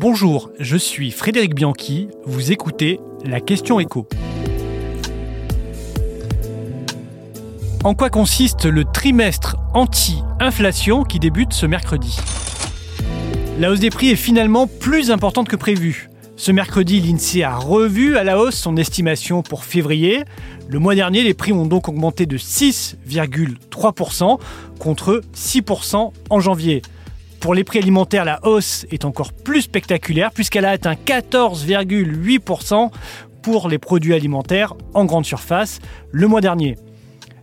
Bonjour, je suis Frédéric Bianchi, vous écoutez la question écho. En quoi consiste le trimestre anti-inflation qui débute ce mercredi? La hausse des prix est finalement plus importante que prévu. Ce mercredi, l'INSEE a revu à la hausse son estimation pour février. Le mois dernier, les prix ont donc augmenté de 6,3% contre 6% en janvier. Pour les prix alimentaires, la hausse est encore plus spectaculaire puisqu'elle a atteint 14,8% pour les produits alimentaires en grande surface le mois dernier.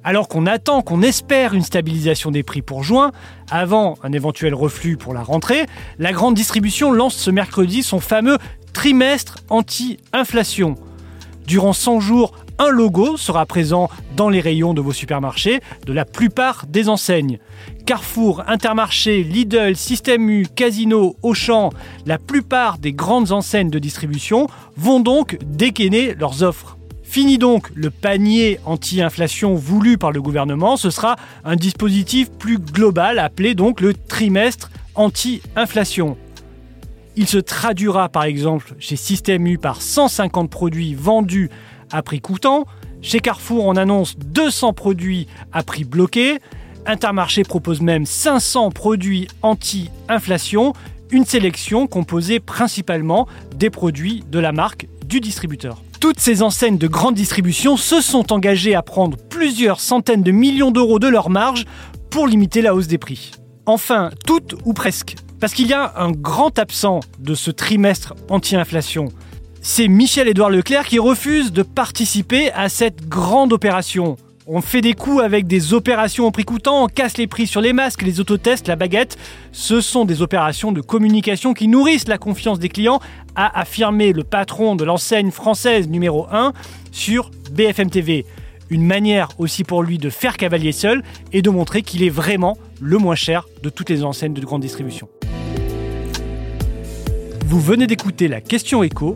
Alors qu'on attend, qu'on espère une stabilisation des prix pour juin, avant un éventuel reflux pour la rentrée, la grande distribution lance ce mercredi son fameux trimestre anti-inflation. Durant 100 jours, un logo sera présent dans les rayons de vos supermarchés de la plupart des enseignes. Carrefour, Intermarché, Lidl, Système U, Casino, Auchan, la plupart des grandes enseignes de distribution vont donc dégainer leurs offres. Fini donc le panier anti-inflation voulu par le gouvernement, ce sera un dispositif plus global appelé donc le trimestre anti-inflation. Il se traduira par exemple chez Système U par 150 produits vendus à prix coûtant. Chez Carrefour, on annonce 200 produits à prix bloqué. Intermarché propose même 500 produits anti-inflation, une sélection composée principalement des produits de la marque du distributeur. Toutes ces enseignes de grande distribution se sont engagées à prendre plusieurs centaines de millions d'euros de leur marge pour limiter la hausse des prix. Enfin, toutes ou presque. Parce qu'il y a un grand absent de ce trimestre anti-inflation c'est Michel-Édouard Leclerc qui refuse de participer à cette grande opération. On fait des coups avec des opérations au prix coûtant, on casse les prix sur les masques, les autotests, la baguette. Ce sont des opérations de communication qui nourrissent la confiance des clients, a affirmé le patron de l'enseigne française numéro 1 sur BFM TV. Une manière aussi pour lui de faire cavalier seul et de montrer qu'il est vraiment le moins cher de toutes les enseignes de grande distribution. Vous venez d'écouter la question écho